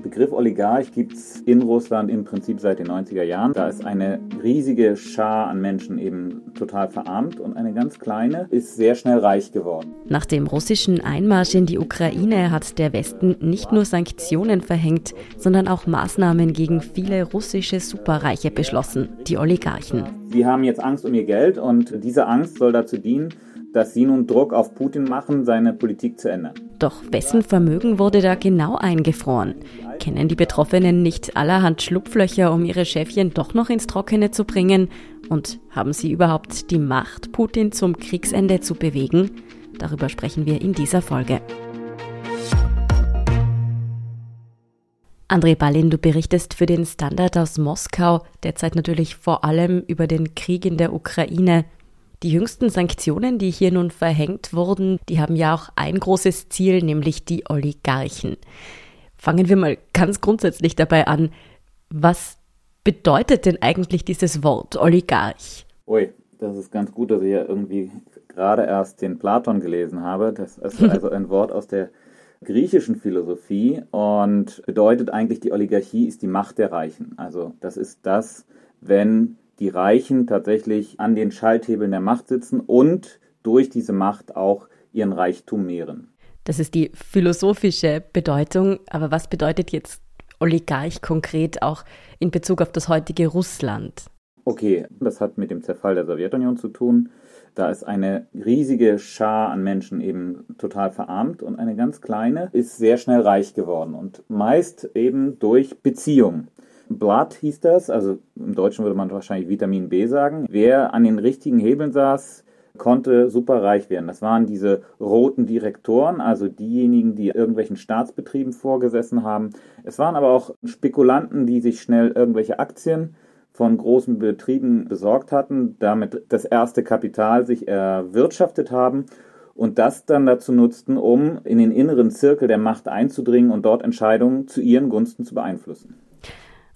Den Begriff Oligarch gibt es in Russland im Prinzip seit den 90er Jahren. Da ist eine riesige Schar an Menschen eben total verarmt und eine ganz kleine ist sehr schnell reich geworden. Nach dem russischen Einmarsch in die Ukraine hat der Westen nicht nur Sanktionen verhängt, sondern auch Maßnahmen gegen viele russische Superreiche beschlossen, die Oligarchen. Sie haben jetzt Angst um ihr Geld und diese Angst soll dazu dienen, dass sie nun Druck auf Putin machen, seine Politik zu ändern. Doch wessen Vermögen wurde da genau eingefroren? Kennen die Betroffenen nicht allerhand Schlupflöcher, um ihre Chefchen doch noch ins Trockene zu bringen? Und haben sie überhaupt die Macht, Putin zum Kriegsende zu bewegen? Darüber sprechen wir in dieser Folge. André Ballin, du berichtest für den Standard aus Moskau, derzeit natürlich vor allem über den Krieg in der Ukraine. Die jüngsten Sanktionen, die hier nun verhängt wurden, die haben ja auch ein großes Ziel, nämlich die Oligarchen. Fangen wir mal ganz grundsätzlich dabei an. Was bedeutet denn eigentlich dieses Wort Oligarch? Ui, das ist ganz gut, dass ich ja irgendwie gerade erst den Platon gelesen habe. Das ist also ein Wort aus der griechischen Philosophie und bedeutet eigentlich, die Oligarchie ist die Macht der Reichen. Also das ist das, wenn die Reichen tatsächlich an den Schalthebeln der Macht sitzen und durch diese Macht auch ihren Reichtum mehren. Das ist die philosophische Bedeutung. Aber was bedeutet jetzt Oligarch konkret auch in Bezug auf das heutige Russland? Okay, das hat mit dem Zerfall der Sowjetunion zu tun. Da ist eine riesige Schar an Menschen eben total verarmt und eine ganz kleine ist sehr schnell reich geworden und meist eben durch Beziehungen. Blood hieß das, also im Deutschen würde man wahrscheinlich Vitamin B sagen. Wer an den richtigen Hebeln saß, konnte super reich werden. Das waren diese roten Direktoren, also diejenigen, die irgendwelchen Staatsbetrieben vorgesessen haben. Es waren aber auch Spekulanten, die sich schnell irgendwelche Aktien von großen Betrieben besorgt hatten, damit das erste Kapital sich erwirtschaftet haben und das dann dazu nutzten, um in den inneren Zirkel der Macht einzudringen und dort Entscheidungen zu ihren Gunsten zu beeinflussen.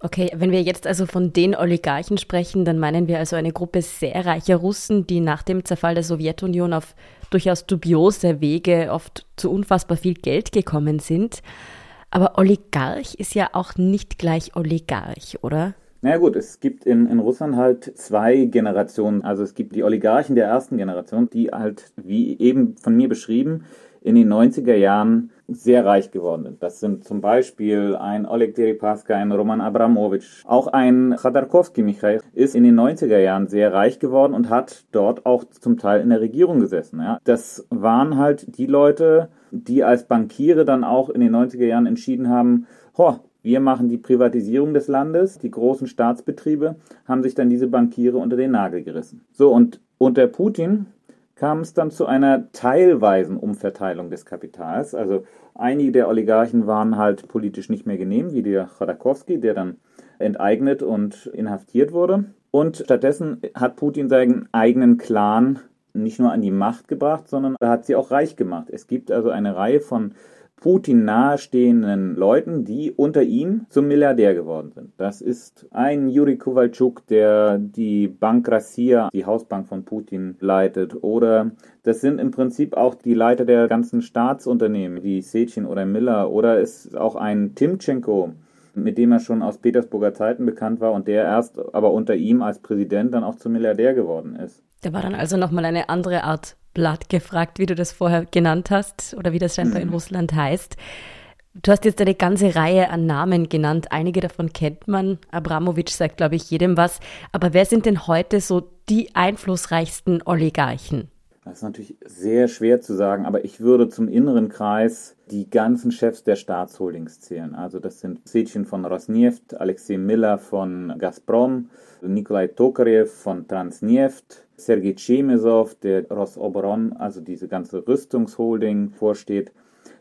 Okay, wenn wir jetzt also von den Oligarchen sprechen, dann meinen wir also eine Gruppe sehr reicher Russen, die nach dem Zerfall der Sowjetunion auf durchaus dubiose Wege oft zu unfassbar viel Geld gekommen sind. Aber Oligarch ist ja auch nicht gleich Oligarch, oder? Na naja gut, es gibt in, in Russland halt zwei Generationen. Also es gibt die Oligarchen der ersten Generation, die halt, wie eben von mir beschrieben, in den 90er Jahren sehr reich geworden sind. Das sind zum Beispiel ein Oleg Deripaska, ein Roman Abramowitsch, auch ein Khodorkovsky Michail ist in den 90er Jahren sehr reich geworden und hat dort auch zum Teil in der Regierung gesessen. Ja. Das waren halt die Leute, die als Bankiere dann auch in den 90er Jahren entschieden haben, ho, wir machen die Privatisierung des Landes. Die großen Staatsbetriebe haben sich dann diese Bankiere unter den Nagel gerissen. So, und unter Putin kam es dann zu einer teilweisen Umverteilung des Kapitals. Also einige der Oligarchen waren halt politisch nicht mehr genehm, wie der Chodakowski, der dann enteignet und inhaftiert wurde. Und stattdessen hat Putin seinen eigenen Clan nicht nur an die Macht gebracht, sondern er hat sie auch reich gemacht. Es gibt also eine Reihe von Putin nahestehenden Leuten, die unter ihm zum Milliardär geworden sind. Das ist ein Juri Kowalczuk, der die Bank Rassia, die Hausbank von Putin, leitet. Oder das sind im Prinzip auch die Leiter der ganzen Staatsunternehmen, wie Sechin oder Miller. Oder es ist auch ein Timchenko, mit dem er schon aus Petersburger Zeiten bekannt war und der erst aber unter ihm als Präsident dann auch zum Milliardär geworden ist. Der war dann also nochmal eine andere Art Blatt gefragt, wie du das vorher genannt hast oder wie das scheinbar mhm. in Russland heißt. Du hast jetzt eine ganze Reihe an Namen genannt. Einige davon kennt man. Abramowitsch sagt, glaube ich, jedem was. Aber wer sind denn heute so die einflussreichsten Oligarchen? Das ist natürlich sehr schwer zu sagen, aber ich würde zum inneren Kreis die ganzen Chefs der Staatsholdings zählen. Also das sind Sechin von Rosneft, Alexei Miller von Gazprom, Nikolai Tokarev von Transneft, Sergei Chemezov, der Rosoboron, also diese ganze Rüstungsholding vorsteht.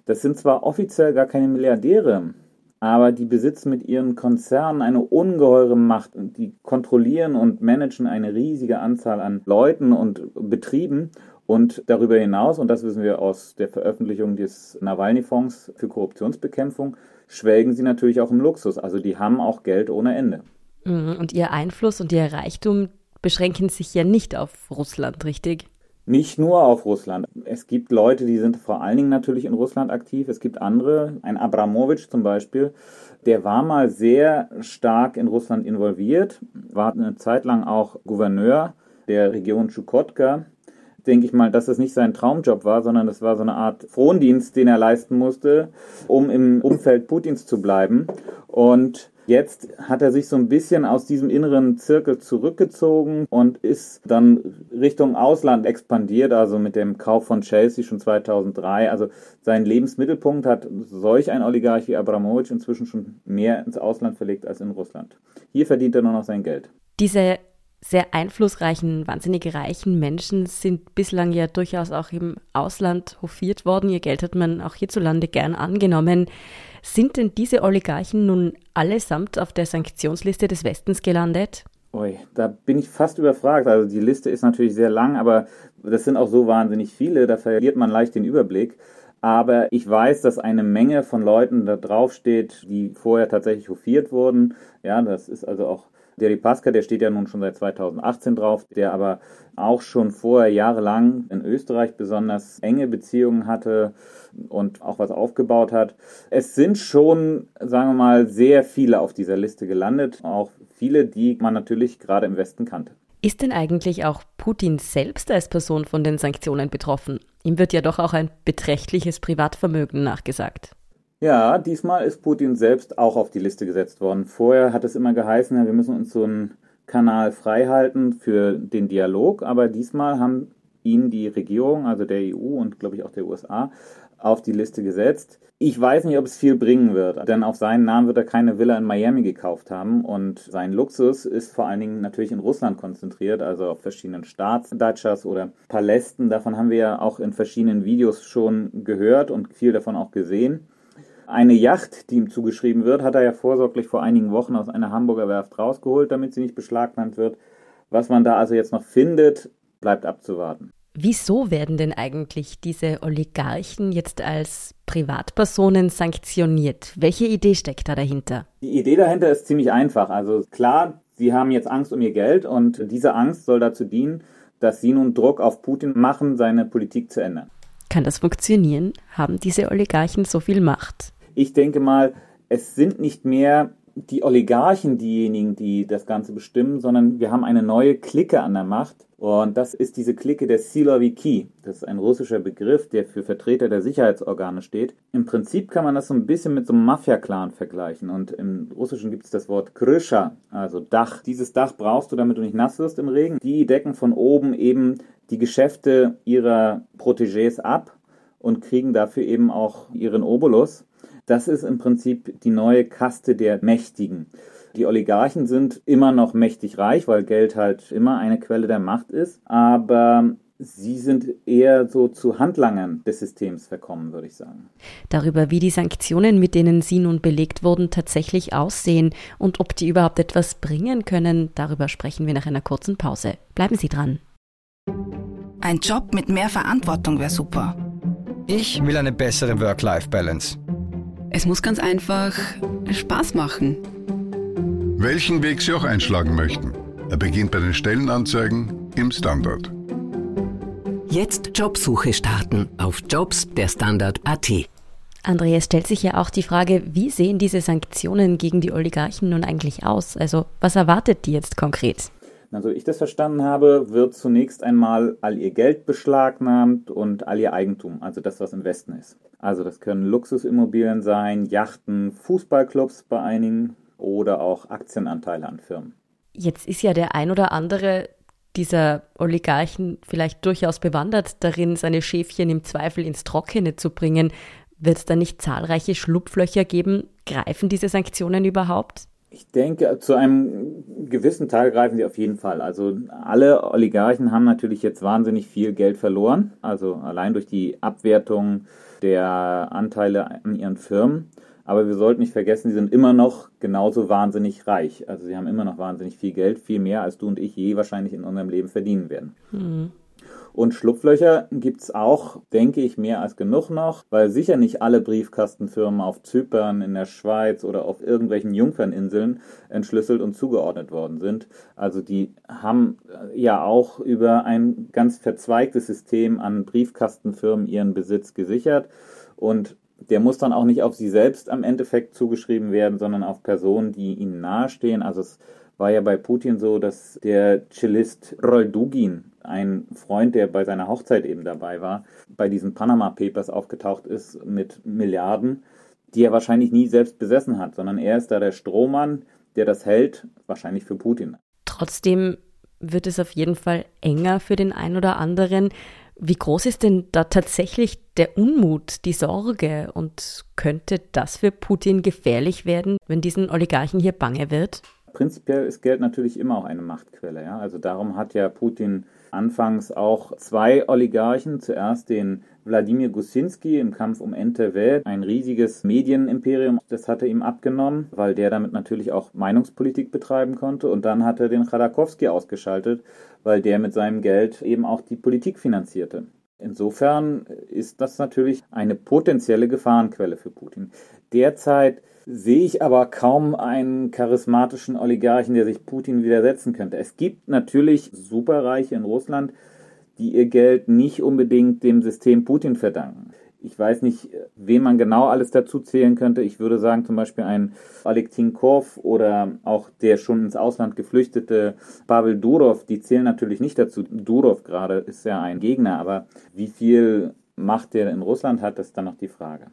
Das sind zwar offiziell gar keine Milliardäre, aber die besitzen mit ihren Konzernen eine ungeheure Macht. Die kontrollieren und managen eine riesige Anzahl an Leuten und Betrieben Und darüber hinaus, und das wissen wir aus der Veröffentlichung des Nawalny-Fonds für Korruptionsbekämpfung, schwelgen sie natürlich auch im Luxus. Also die haben auch Geld ohne Ende. Mhm, und ihr Einfluss und ihr Reichtum beschränken sich ja nicht auf Russland, richtig? Nicht nur auf Russland. Es gibt Leute, die sind vor allen Dingen natürlich in Russland aktiv. Es gibt andere, ein Abramowitsch zum Beispiel, der war mal sehr stark in Russland involviert, war eine Zeit lang auch Gouverneur der Region Chukotka. Denke ich mal, dass das nicht sein Traumjob war, sondern das war so eine Art Frondienst, den er leisten musste, um im Umfeld Putins zu bleiben. Und Jetzt hat er sich so ein bisschen aus diesem inneren Zirkel zurückgezogen und ist dann Richtung Ausland expandiert, also mit dem Kauf von Chelsea schon 2003. Also sein Lebensmittelpunkt hat solch ein Oligarch wie Abramowitsch inzwischen schon mehr ins Ausland verlegt als in Russland. Hier verdient er nur noch sein Geld. Diese sehr einflussreichen, wahnsinnig reichen Menschen sind bislang ja durchaus auch im Ausland hofiert worden. Ihr Geld hat man auch hierzulande gern angenommen. Sind denn diese Oligarchen nun allesamt auf der Sanktionsliste des Westens gelandet? Ui, da bin ich fast überfragt. Also die Liste ist natürlich sehr lang, aber das sind auch so wahnsinnig viele, da verliert man leicht den Überblick. Aber ich weiß, dass eine Menge von Leuten da draufsteht, die vorher tatsächlich hofiert wurden. Ja, das ist also auch der Pasca, der steht ja nun schon seit 2018 drauf, der aber auch schon vorher jahrelang in Österreich besonders enge Beziehungen hatte und auch was aufgebaut hat. Es sind schon, sagen wir mal, sehr viele auf dieser Liste gelandet, auch viele, die man natürlich gerade im Westen kannte. Ist denn eigentlich auch Putin selbst als Person von den Sanktionen betroffen? Ihm wird ja doch auch ein beträchtliches Privatvermögen nachgesagt. Ja, diesmal ist Putin selbst auch auf die Liste gesetzt worden. Vorher hat es immer geheißen, wir müssen uns so einen Kanal freihalten für den Dialog, aber diesmal haben ihn die Regierung, also der EU und glaube ich auch der USA, auf die Liste gesetzt. Ich weiß nicht, ob es viel bringen wird, denn auf seinen Namen wird er keine Villa in Miami gekauft haben und sein Luxus ist vor allen Dingen natürlich in Russland konzentriert, also auf verschiedenen Staatsdatschas oder Palästen. Davon haben wir ja auch in verschiedenen Videos schon gehört und viel davon auch gesehen. Eine Yacht, die ihm zugeschrieben wird, hat er ja vorsorglich vor einigen Wochen aus einer Hamburger Werft rausgeholt, damit sie nicht beschlagnahmt wird. Was man da also jetzt noch findet, bleibt abzuwarten. Wieso werden denn eigentlich diese Oligarchen jetzt als Privatpersonen sanktioniert? Welche Idee steckt da dahinter? Die Idee dahinter ist ziemlich einfach. Also klar, sie haben jetzt Angst um ihr Geld und diese Angst soll dazu dienen, dass sie nun Druck auf Putin machen, seine Politik zu ändern. Kann das funktionieren? Haben diese Oligarchen so viel Macht? Ich denke mal, es sind nicht mehr die Oligarchen diejenigen, die das Ganze bestimmen, sondern wir haben eine neue Clique an der Macht. Und das ist diese Clique der Siloviki. Das ist ein russischer Begriff, der für Vertreter der Sicherheitsorgane steht. Im Prinzip kann man das so ein bisschen mit so einem Mafia-Clan vergleichen. Und im Russischen gibt es das Wort Krischa, also Dach. Dieses Dach brauchst du, damit du nicht nass wirst im Regen. Die decken von oben eben die Geschäfte ihrer Protégés ab und kriegen dafür eben auch ihren Obolus. Das ist im Prinzip die neue Kaste der Mächtigen. Die Oligarchen sind immer noch mächtig reich, weil Geld halt immer eine Quelle der Macht ist, aber sie sind eher so zu Handlangern des Systems verkommen, würde ich sagen. Darüber, wie die Sanktionen, mit denen sie nun belegt wurden, tatsächlich aussehen und ob die überhaupt etwas bringen können, darüber sprechen wir nach einer kurzen Pause. Bleiben Sie dran. Ein Job mit mehr Verantwortung wäre super. Ich will eine bessere Work-Life-Balance. Es muss ganz einfach Spaß machen. Welchen Weg Sie auch einschlagen möchten. Er beginnt bei den Stellenanzeigen im Standard. Jetzt Jobsuche starten auf Jobs der Standard.at. Andrea, es stellt sich ja auch die Frage, wie sehen diese Sanktionen gegen die Oligarchen nun eigentlich aus? Also was erwartet die jetzt konkret? Also ich das verstanden habe, wird zunächst einmal all ihr Geld beschlagnahmt und all ihr Eigentum, also das, was im Westen ist. Also das können Luxusimmobilien sein, Yachten, Fußballclubs bei einigen oder auch Aktienanteile an Firmen. Jetzt ist ja der ein oder andere dieser Oligarchen vielleicht durchaus bewandert darin, seine Schäfchen im Zweifel ins Trockene zu bringen. Wird es da nicht zahlreiche Schlupflöcher geben? Greifen diese Sanktionen überhaupt? Ich denke, zu einem gewissen Teil greifen sie auf jeden Fall. Also alle Oligarchen haben natürlich jetzt wahnsinnig viel Geld verloren. Also allein durch die Abwertung der Anteile an ihren Firmen. Aber wir sollten nicht vergessen, sie sind immer noch genauso wahnsinnig reich. Also sie haben immer noch wahnsinnig viel Geld, viel mehr als du und ich je wahrscheinlich in unserem Leben verdienen werden. Mhm. Und Schlupflöcher gibt es auch, denke ich, mehr als genug noch, weil sicher nicht alle Briefkastenfirmen auf Zypern, in der Schweiz oder auf irgendwelchen Jungferninseln entschlüsselt und zugeordnet worden sind. Also die haben ja auch über ein ganz verzweigtes System an Briefkastenfirmen ihren Besitz gesichert. Und der muss dann auch nicht auf sie selbst am Endeffekt zugeschrieben werden, sondern auf Personen, die ihnen nahestehen. Also es war ja bei Putin so, dass der Cellist Roldugin, ein Freund, der bei seiner Hochzeit eben dabei war, bei diesen Panama Papers aufgetaucht ist mit Milliarden, die er wahrscheinlich nie selbst besessen hat, sondern er ist da der Strohmann, der das hält, wahrscheinlich für Putin. Trotzdem wird es auf jeden Fall enger für den einen oder anderen. Wie groß ist denn da tatsächlich der Unmut, die Sorge und könnte das für Putin gefährlich werden, wenn diesen Oligarchen hier bange wird? Prinzipiell ist Geld natürlich immer auch eine Machtquelle. Ja? Also darum hat ja Putin anfangs auch zwei Oligarchen, zuerst den Wladimir Gusinski im Kampf um NTV, ein riesiges Medienimperium, das hat er ihm abgenommen, weil der damit natürlich auch Meinungspolitik betreiben konnte. Und dann hat er den Chodakowski ausgeschaltet, weil der mit seinem Geld eben auch die Politik finanzierte. Insofern ist das natürlich eine potenzielle Gefahrenquelle für Putin. Derzeit sehe ich aber kaum einen charismatischen Oligarchen, der sich Putin widersetzen könnte. Es gibt natürlich Superreiche in Russland, die ihr Geld nicht unbedingt dem System Putin verdanken. Ich weiß nicht, wen man genau alles dazu zählen könnte. Ich würde sagen, zum Beispiel ein Oleg Tinkov oder auch der schon ins Ausland geflüchtete Pavel Durov, die zählen natürlich nicht dazu. Durov gerade ist ja ein Gegner, aber wie viel Macht der in Russland hat, ist dann noch die Frage.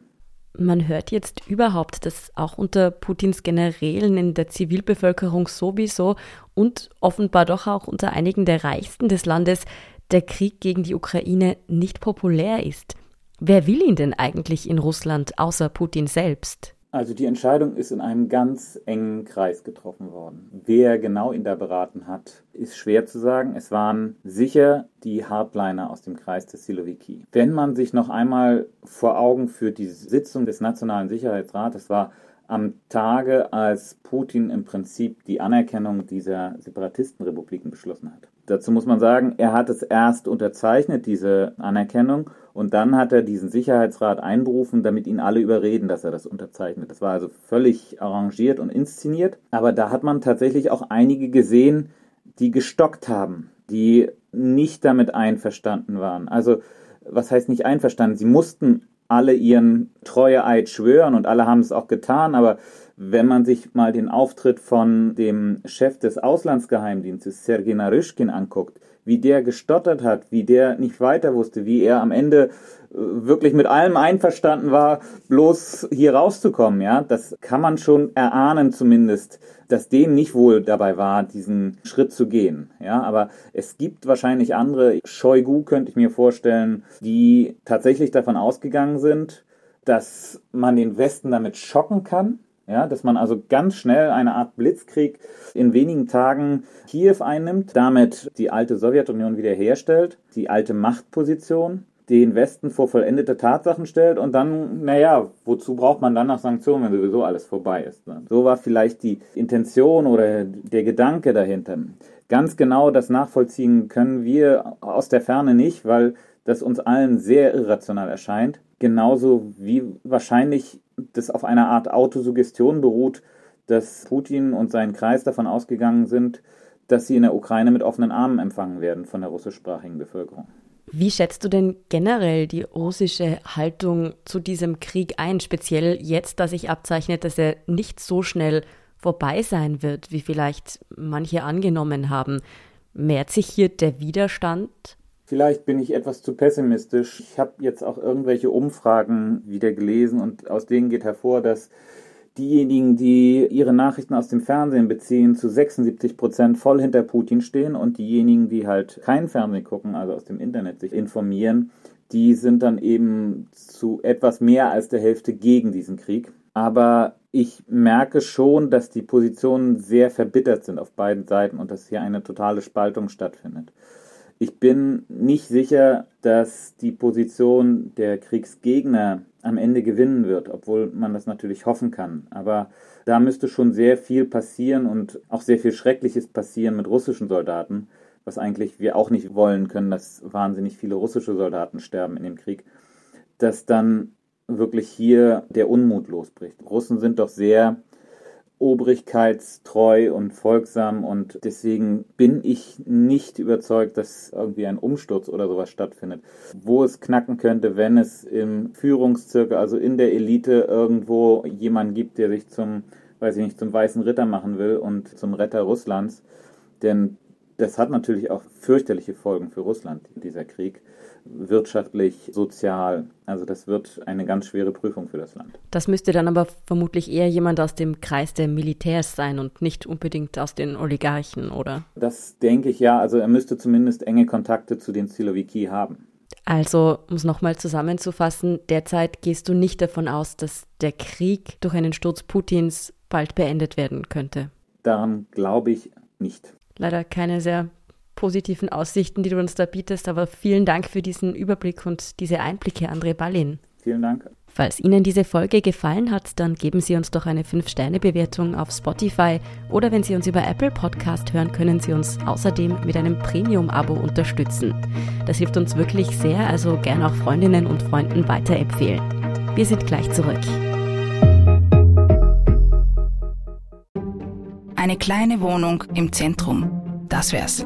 Man hört jetzt überhaupt, dass auch unter Putins Generälen in der Zivilbevölkerung sowieso und offenbar doch auch unter einigen der Reichsten des Landes der Krieg gegen die Ukraine nicht populär ist. Wer will ihn denn eigentlich in Russland außer Putin selbst? Also die Entscheidung ist in einem ganz engen Kreis getroffen worden. Wer genau ihn da beraten hat, ist schwer zu sagen. Es waren sicher die Hardliner aus dem Kreis des Siloviki. Wenn man sich noch einmal vor Augen führt, die Sitzung des Nationalen Sicherheitsrates war am Tage, als Putin im Prinzip die Anerkennung dieser Separatistenrepubliken beschlossen hat. Dazu muss man sagen, er hat es erst unterzeichnet, diese Anerkennung, und dann hat er diesen Sicherheitsrat einberufen, damit ihn alle überreden, dass er das unterzeichnet. Das war also völlig arrangiert und inszeniert. Aber da hat man tatsächlich auch einige gesehen, die gestockt haben, die nicht damit einverstanden waren. Also, was heißt nicht einverstanden? Sie mussten alle ihren Treueeid schwören und alle haben es auch getan, aber wenn man sich mal den Auftritt von dem Chef des Auslandsgeheimdienstes, Sergei Naryshkin, anguckt, wie der gestottert hat, wie der nicht weiter wusste, wie er am Ende wirklich mit allem einverstanden war, bloß hier rauszukommen, ja, das kann man schon erahnen zumindest, dass dem nicht wohl dabei war, diesen Schritt zu gehen, ja, aber es gibt wahrscheinlich andere, Shoigu könnte ich mir vorstellen, die tatsächlich davon ausgegangen sind, dass man den Westen damit schocken kann, ja, dass man also ganz schnell eine Art Blitzkrieg in wenigen Tagen Kiew einnimmt, damit die alte Sowjetunion wiederherstellt, die alte Machtposition, den Westen vor vollendete Tatsachen stellt und dann, naja, wozu braucht man dann noch Sanktionen, wenn sowieso alles vorbei ist? Ne? So war vielleicht die Intention oder der Gedanke dahinter. Ganz genau das nachvollziehen können wir aus der Ferne nicht, weil das uns allen sehr irrational erscheint. Genauso wie wahrscheinlich das auf einer Art Autosuggestion beruht, dass Putin und sein Kreis davon ausgegangen sind, dass sie in der Ukraine mit offenen Armen empfangen werden von der russischsprachigen Bevölkerung. Wie schätzt du denn generell die russische Haltung zu diesem Krieg ein, speziell jetzt, da sich abzeichnet, dass er nicht so schnell vorbei sein wird, wie vielleicht manche angenommen haben? Mehrt sich hier der Widerstand? Vielleicht bin ich etwas zu pessimistisch. Ich habe jetzt auch irgendwelche Umfragen wieder gelesen und aus denen geht hervor, dass diejenigen, die ihre Nachrichten aus dem Fernsehen beziehen, zu 76 Prozent voll hinter Putin stehen und diejenigen, die halt kein Fernsehen gucken, also aus dem Internet sich informieren, die sind dann eben zu etwas mehr als der Hälfte gegen diesen Krieg. Aber ich merke schon, dass die Positionen sehr verbittert sind auf beiden Seiten und dass hier eine totale Spaltung stattfindet. Ich bin nicht sicher, dass die Position der Kriegsgegner am Ende gewinnen wird, obwohl man das natürlich hoffen kann. Aber da müsste schon sehr viel passieren und auch sehr viel Schreckliches passieren mit russischen Soldaten, was eigentlich wir auch nicht wollen können, dass wahnsinnig viele russische Soldaten sterben in dem Krieg, dass dann wirklich hier der Unmut losbricht. Russen sind doch sehr obrigkeitstreu und folgsam und deswegen bin ich nicht überzeugt, dass irgendwie ein Umsturz oder sowas stattfindet. Wo es knacken könnte, wenn es im Führungszirkel, also in der Elite irgendwo jemanden gibt, der sich zum, weiß ich nicht, zum weißen Ritter machen will und zum Retter Russlands, denn das hat natürlich auch fürchterliche Folgen für Russland, dieser Krieg wirtschaftlich, sozial. Also das wird eine ganz schwere Prüfung für das Land. Das müsste dann aber vermutlich eher jemand aus dem Kreis der Militärs sein und nicht unbedingt aus den Oligarchen, oder? Das denke ich ja. Also er müsste zumindest enge Kontakte zu den Siloviki haben. Also, um es nochmal zusammenzufassen, derzeit gehst du nicht davon aus, dass der Krieg durch einen Sturz Putins bald beendet werden könnte. Daran glaube ich nicht. Leider keine sehr positiven Aussichten, die du uns da bietest. Aber vielen Dank für diesen Überblick und diese Einblicke, André Ballin. Vielen Dank. Falls Ihnen diese Folge gefallen hat, dann geben Sie uns doch eine 5-Sterne-Bewertung auf Spotify oder wenn Sie uns über Apple Podcast hören, können Sie uns außerdem mit einem Premium-Abo unterstützen. Das hilft uns wirklich sehr, also gern auch Freundinnen und Freunden weiterempfehlen. Wir sind gleich zurück. Eine kleine Wohnung im Zentrum. Das wär's.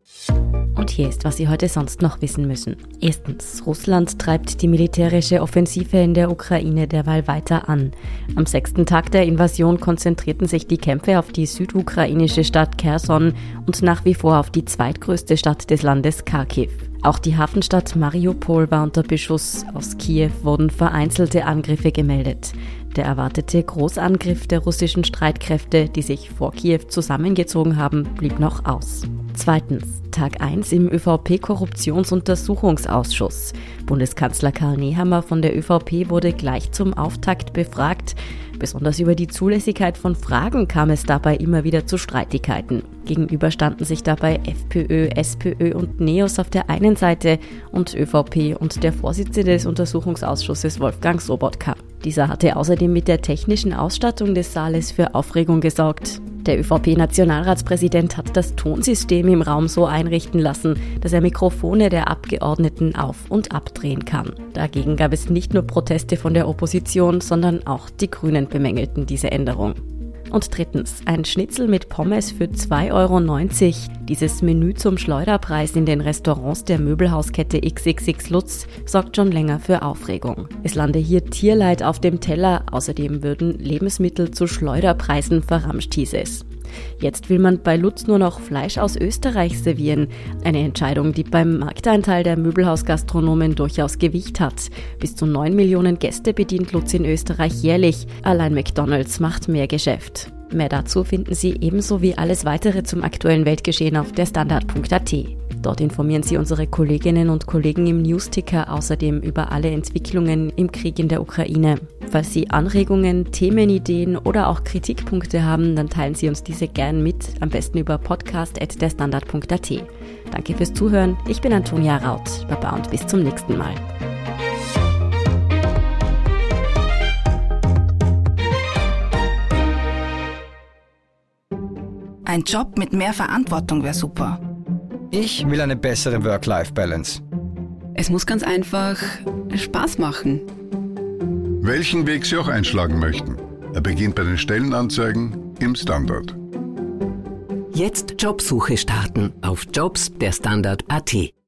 Und hier ist, was Sie heute sonst noch wissen müssen. Erstens, Russland treibt die militärische Offensive in der Ukraine derweil weiter an. Am sechsten Tag der Invasion konzentrierten sich die Kämpfe auf die südukrainische Stadt Kherson und nach wie vor auf die zweitgrößte Stadt des Landes Kharkiv. Auch die Hafenstadt Mariupol war unter Beschuss. Aus Kiew wurden vereinzelte Angriffe gemeldet. Der erwartete Großangriff der russischen Streitkräfte, die sich vor Kiew zusammengezogen haben, blieb noch aus. Zweitens, Tag 1 im ÖVP-Korruptionsuntersuchungsausschuss. Bundeskanzler Karl Nehammer von der ÖVP wurde gleich zum Auftakt befragt. Besonders über die Zulässigkeit von Fragen kam es dabei immer wieder zu Streitigkeiten. Gegenüber standen sich dabei FPÖ, SPÖ und NEOS auf der einen Seite und ÖVP und der Vorsitzende des Untersuchungsausschusses Wolfgang Sobotka. Dieser hatte außerdem mit der technischen Ausstattung des Saales für Aufregung gesorgt. Der ÖVP-Nationalratspräsident hat das Tonsystem im Raum so einrichten lassen, dass er Mikrofone der Abgeordneten auf- und abdrehen kann. Dagegen gab es nicht nur Proteste von der Opposition, sondern auch die Grünen bemängelten diese Änderung. Und drittens, ein Schnitzel mit Pommes für 2,90 Euro. Dieses Menü zum Schleuderpreis in den Restaurants der Möbelhauskette XXX Lutz sorgt schon länger für Aufregung. Es lande hier Tierleid auf dem Teller, außerdem würden Lebensmittel zu Schleuderpreisen verramscht, hieß es. Jetzt will man bei Lutz nur noch Fleisch aus Österreich servieren. Eine Entscheidung, die beim Markteinteil der Möbelhausgastronomen durchaus Gewicht hat. Bis zu 9 Millionen Gäste bedient Lutz in Österreich jährlich. Allein McDonalds macht mehr Geschäft. Mehr dazu finden Sie ebenso wie alles weitere zum aktuellen Weltgeschehen auf der Standard.at. Dort informieren Sie unsere Kolleginnen und Kollegen im Newsticker außerdem über alle Entwicklungen im Krieg in der Ukraine. Falls Sie Anregungen, Themenideen oder auch Kritikpunkte haben, dann teilen Sie uns diese gern mit, am besten über podcast.derstandard.at. Danke fürs Zuhören. Ich bin Antonia Raut. Baba und bis zum nächsten Mal. Ein Job mit mehr Verantwortung wäre super. Ich will eine bessere Work-Life-Balance. Es muss ganz einfach Spaß machen. Welchen Weg Sie auch einschlagen möchten. Er beginnt bei den Stellenanzeigen im Standard. Jetzt Jobsuche starten auf Jobs der Standard.at.